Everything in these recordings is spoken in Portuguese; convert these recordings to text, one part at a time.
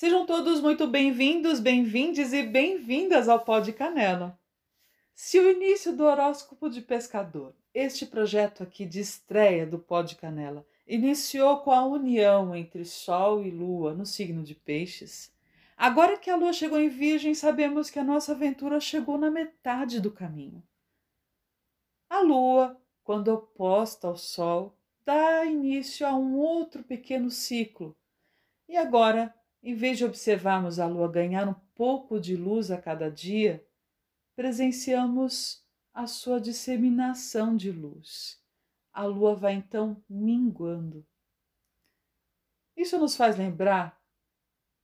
Sejam todos muito bem-vindos, bem-vindes e bem-vindas ao Pó de Canela. Se o início do horóscopo de pescador, este projeto aqui de estreia do Pó de Canela, iniciou com a união entre Sol e Lua no signo de Peixes, agora que a Lua chegou em Virgem, sabemos que a nossa aventura chegou na metade do caminho. A Lua, quando oposta ao Sol, dá início a um outro pequeno ciclo. E agora, em vez de observarmos a Lua ganhar um pouco de luz a cada dia, presenciamos a sua disseminação de luz. A lua vai então minguando. Isso nos faz lembrar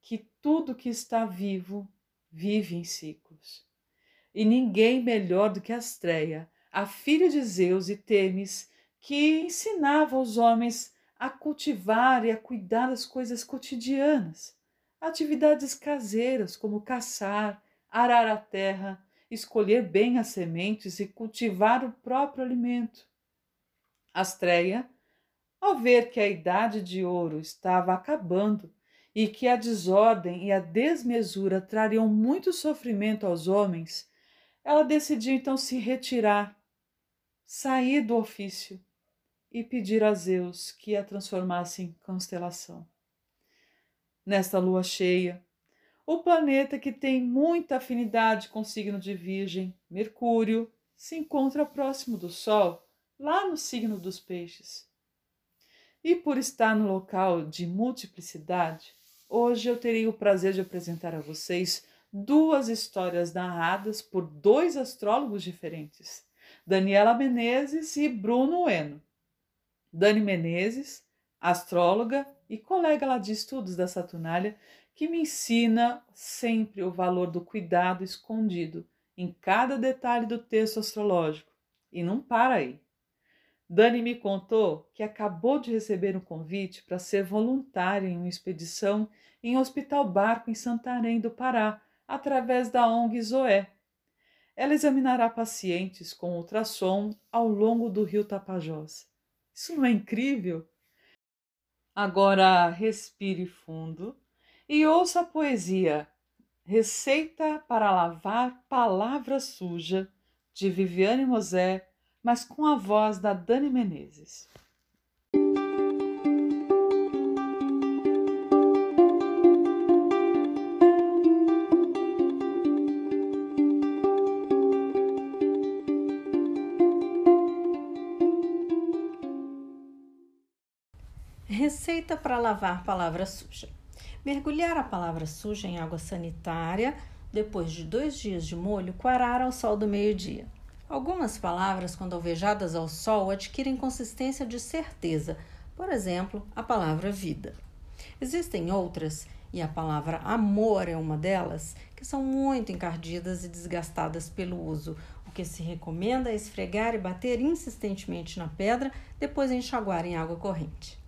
que tudo que está vivo vive em ciclos. E ninguém melhor do que Astreia, a filha de Zeus e Temis, que ensinava os homens a cultivar e a cuidar das coisas cotidianas, atividades caseiras como caçar, arar a terra, escolher bem as sementes e cultivar o próprio alimento. Astreia, ao ver que a idade de ouro estava acabando e que a desordem e a desmesura trariam muito sofrimento aos homens, ela decidiu então se retirar, sair do ofício e pedir a Zeus que a transformasse em constelação. Nesta lua cheia, o planeta que tem muita afinidade com o signo de Virgem, Mercúrio, se encontra próximo do Sol, lá no signo dos Peixes. E por estar no local de multiplicidade, hoje eu terei o prazer de apresentar a vocês duas histórias narradas por dois astrólogos diferentes, Daniela Menezes e Bruno Eno. Dani Menezes, astróloga e colega lá de estudos da Saturnália, que me ensina sempre o valor do cuidado escondido em cada detalhe do texto astrológico. E não para aí. Dani me contou que acabou de receber um convite para ser voluntária em uma expedição em hospital barco em Santarém do Pará, através da ONG Zoé. Ela examinará pacientes com ultrassom ao longo do rio Tapajós. Isso não é incrível? Agora respire fundo e ouça a poesia Receita para lavar palavra suja de Viviane Mosé, mas com a voz da Dani Menezes. Receita para lavar palavra suja. Mergulhar a palavra suja em água sanitária, depois de dois dias de molho, coarar ao sol do meio-dia. Algumas palavras, quando alvejadas ao sol, adquirem consistência de certeza, por exemplo, a palavra vida. Existem outras, e a palavra amor é uma delas, que são muito encardidas e desgastadas pelo uso. O que se recomenda é esfregar e bater insistentemente na pedra, depois enxaguar em água corrente.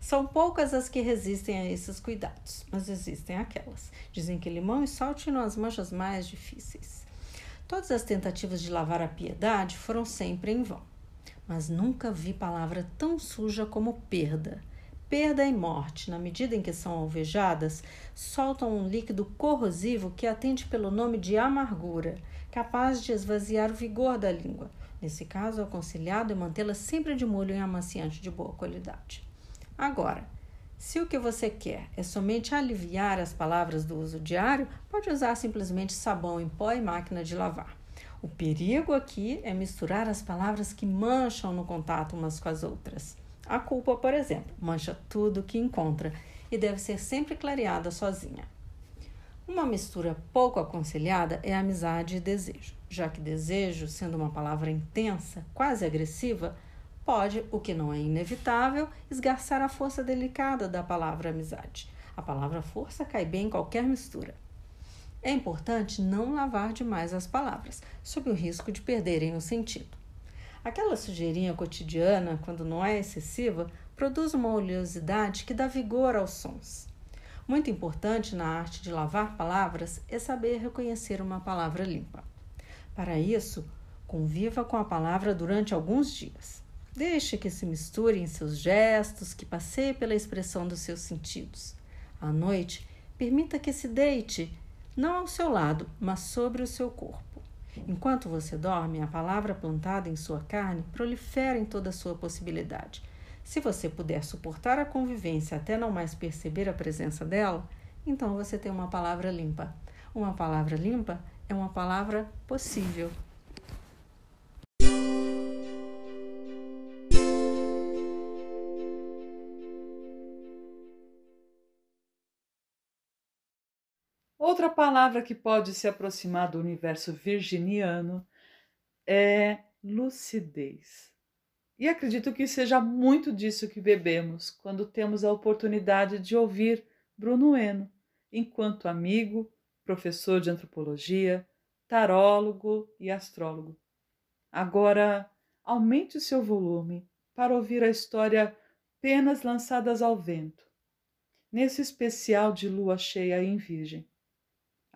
São poucas as que resistem a esses cuidados, mas existem aquelas. Dizem que limão e sal tiram as manchas mais difíceis. Todas as tentativas de lavar a piedade foram sempre em vão. Mas nunca vi palavra tão suja como perda. Perda e morte, na medida em que são alvejadas, soltam um líquido corrosivo que atende pelo nome de amargura, capaz de esvaziar o vigor da língua. Nesse caso, o aconselhado é mantê-la sempre de molho em amaciante de boa qualidade. Agora, se o que você quer é somente aliviar as palavras do uso diário, pode usar simplesmente sabão em pó e máquina de lavar. O perigo aqui é misturar as palavras que mancham no contato umas com as outras. A culpa, por exemplo, mancha tudo que encontra e deve ser sempre clareada sozinha. Uma mistura pouco aconselhada é amizade e desejo, já que desejo, sendo uma palavra intensa, quase agressiva, pode, o que não é inevitável, esgarçar a força delicada da palavra amizade. A palavra força cai bem em qualquer mistura. É importante não lavar demais as palavras, sob o risco de perderem o sentido. Aquela sujeirinha cotidiana, quando não é excessiva, produz uma oleosidade que dá vigor aos sons. Muito importante na arte de lavar palavras é saber reconhecer uma palavra limpa. Para isso, conviva com a palavra durante alguns dias. Deixe que se misture em seus gestos, que passeie pela expressão dos seus sentidos. À noite, Permita que se deite, não ao seu lado, mas sobre o seu corpo. Enquanto você dorme, a palavra plantada em sua carne prolifera em toda a sua possibilidade. Se você puder suportar a convivência até não mais perceber a presença dela, então você tem uma palavra limpa. Uma palavra limpa é uma palavra possível. Outra palavra que pode se aproximar do universo virginiano é lucidez. E acredito que seja muito disso que bebemos quando temos a oportunidade de ouvir Bruno Eno, enquanto amigo, professor de antropologia, tarólogo e astrólogo. Agora, aumente o seu volume para ouvir a história Penas Lançadas ao Vento, nesse especial de lua cheia em Virgem.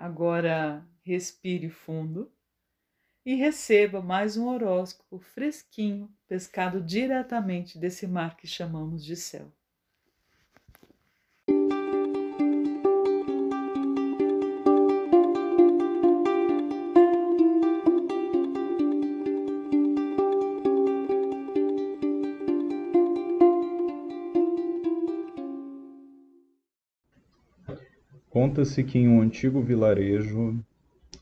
Agora respire fundo e receba mais um horóscopo fresquinho, pescado diretamente desse mar que chamamos de céu. Conta-se que em um antigo vilarejo,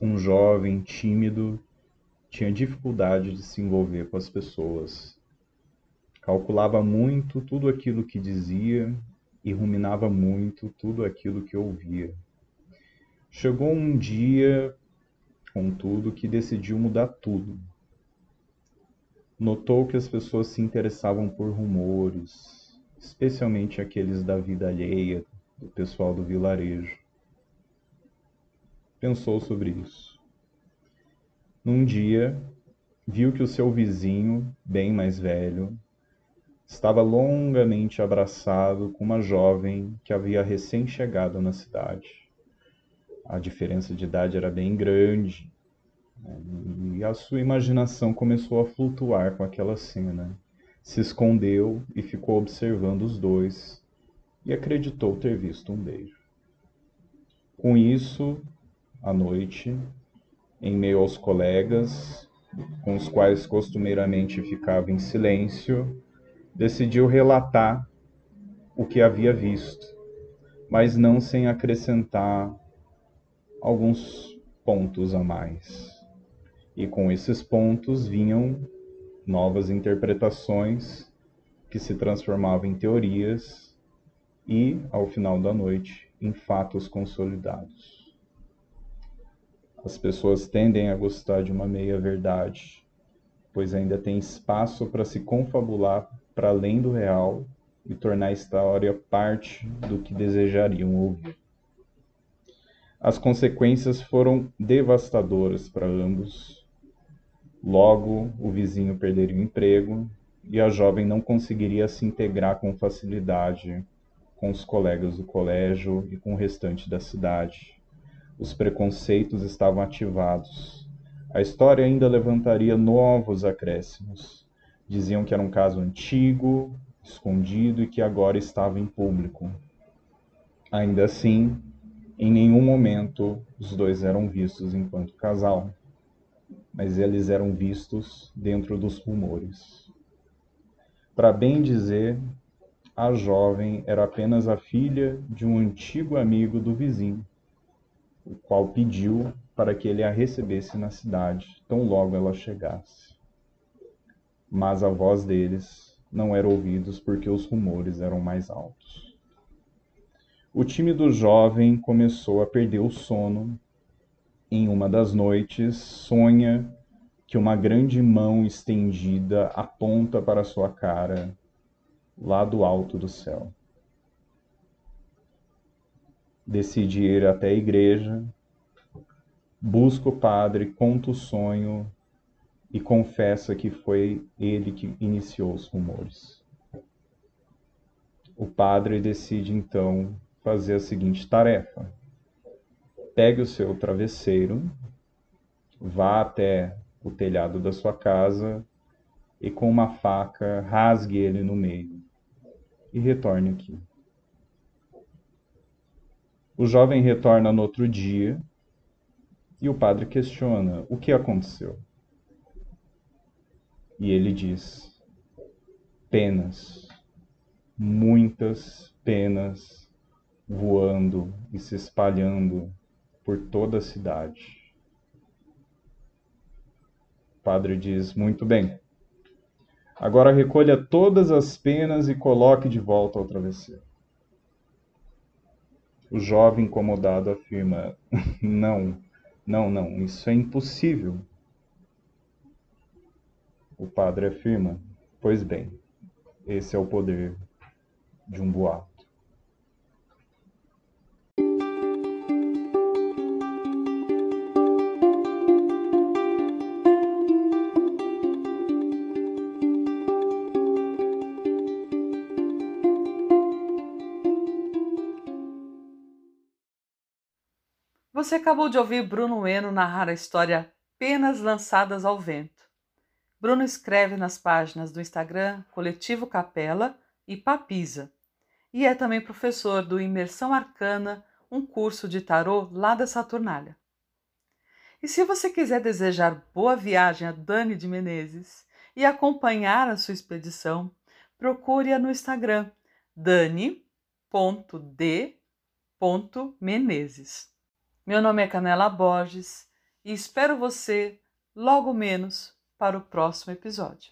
um jovem tímido tinha dificuldade de se envolver com as pessoas. Calculava muito tudo aquilo que dizia e ruminava muito tudo aquilo que ouvia. Chegou um dia, contudo, que decidiu mudar tudo. Notou que as pessoas se interessavam por rumores, especialmente aqueles da vida alheia, do pessoal do vilarejo pensou sobre isso. Num dia, viu que o seu vizinho, bem mais velho, estava longamente abraçado com uma jovem que havia recém-chegado na cidade. A diferença de idade era bem grande né? e a sua imaginação começou a flutuar com aquela cena. Se escondeu e ficou observando os dois e acreditou ter visto um beijo. Com isso, à noite, em meio aos colegas, com os quais costumeiramente ficava em silêncio, decidiu relatar o que havia visto, mas não sem acrescentar alguns pontos a mais. E com esses pontos vinham novas interpretações que se transformavam em teorias e, ao final da noite, em fatos consolidados. As pessoas tendem a gostar de uma meia-verdade, pois ainda tem espaço para se confabular para além do real e tornar a história parte do que desejariam ouvir. As consequências foram devastadoras para ambos. Logo, o vizinho perderia o emprego e a jovem não conseguiria se integrar com facilidade com os colegas do colégio e com o restante da cidade os preconceitos estavam ativados. A história ainda levantaria novos acréscimos. Diziam que era um caso antigo, escondido e que agora estava em público. Ainda assim, em nenhum momento os dois eram vistos enquanto casal, mas eles eram vistos dentro dos rumores. Para bem dizer, a jovem era apenas a filha de um antigo amigo do vizinho, o qual pediu para que ele a recebesse na cidade, tão logo ela chegasse. Mas a voz deles não era ouvida porque os rumores eram mais altos. O time do jovem começou a perder o sono. Em uma das noites, sonha que uma grande mão estendida aponta para sua cara, lá do alto do céu. Decide ir até a igreja, busca o padre, conta o sonho e confessa que foi ele que iniciou os rumores. O padre decide então fazer a seguinte tarefa: pegue o seu travesseiro, vá até o telhado da sua casa e com uma faca rasgue ele no meio e retorne aqui. O jovem retorna no outro dia e o padre questiona: o que aconteceu? E ele diz: penas, muitas penas voando e se espalhando por toda a cidade. O padre diz: Muito bem. Agora recolha todas as penas e coloque de volta ao travesseiro. O jovem incomodado afirma: Não, não, não, isso é impossível. O padre afirma: Pois bem, esse é o poder de um boato. Você acabou de ouvir Bruno Eno narrar a história Penas Lançadas ao Vento. Bruno escreve nas páginas do Instagram Coletivo Capela e Papisa, e é também professor do Imersão Arcana, um curso de tarô lá da Saturnália. E se você quiser desejar boa viagem a Dani de Menezes e acompanhar a sua expedição, procure-a no Instagram dani.d.menezes. Meu nome é Canela Borges e espero você logo menos para o próximo episódio.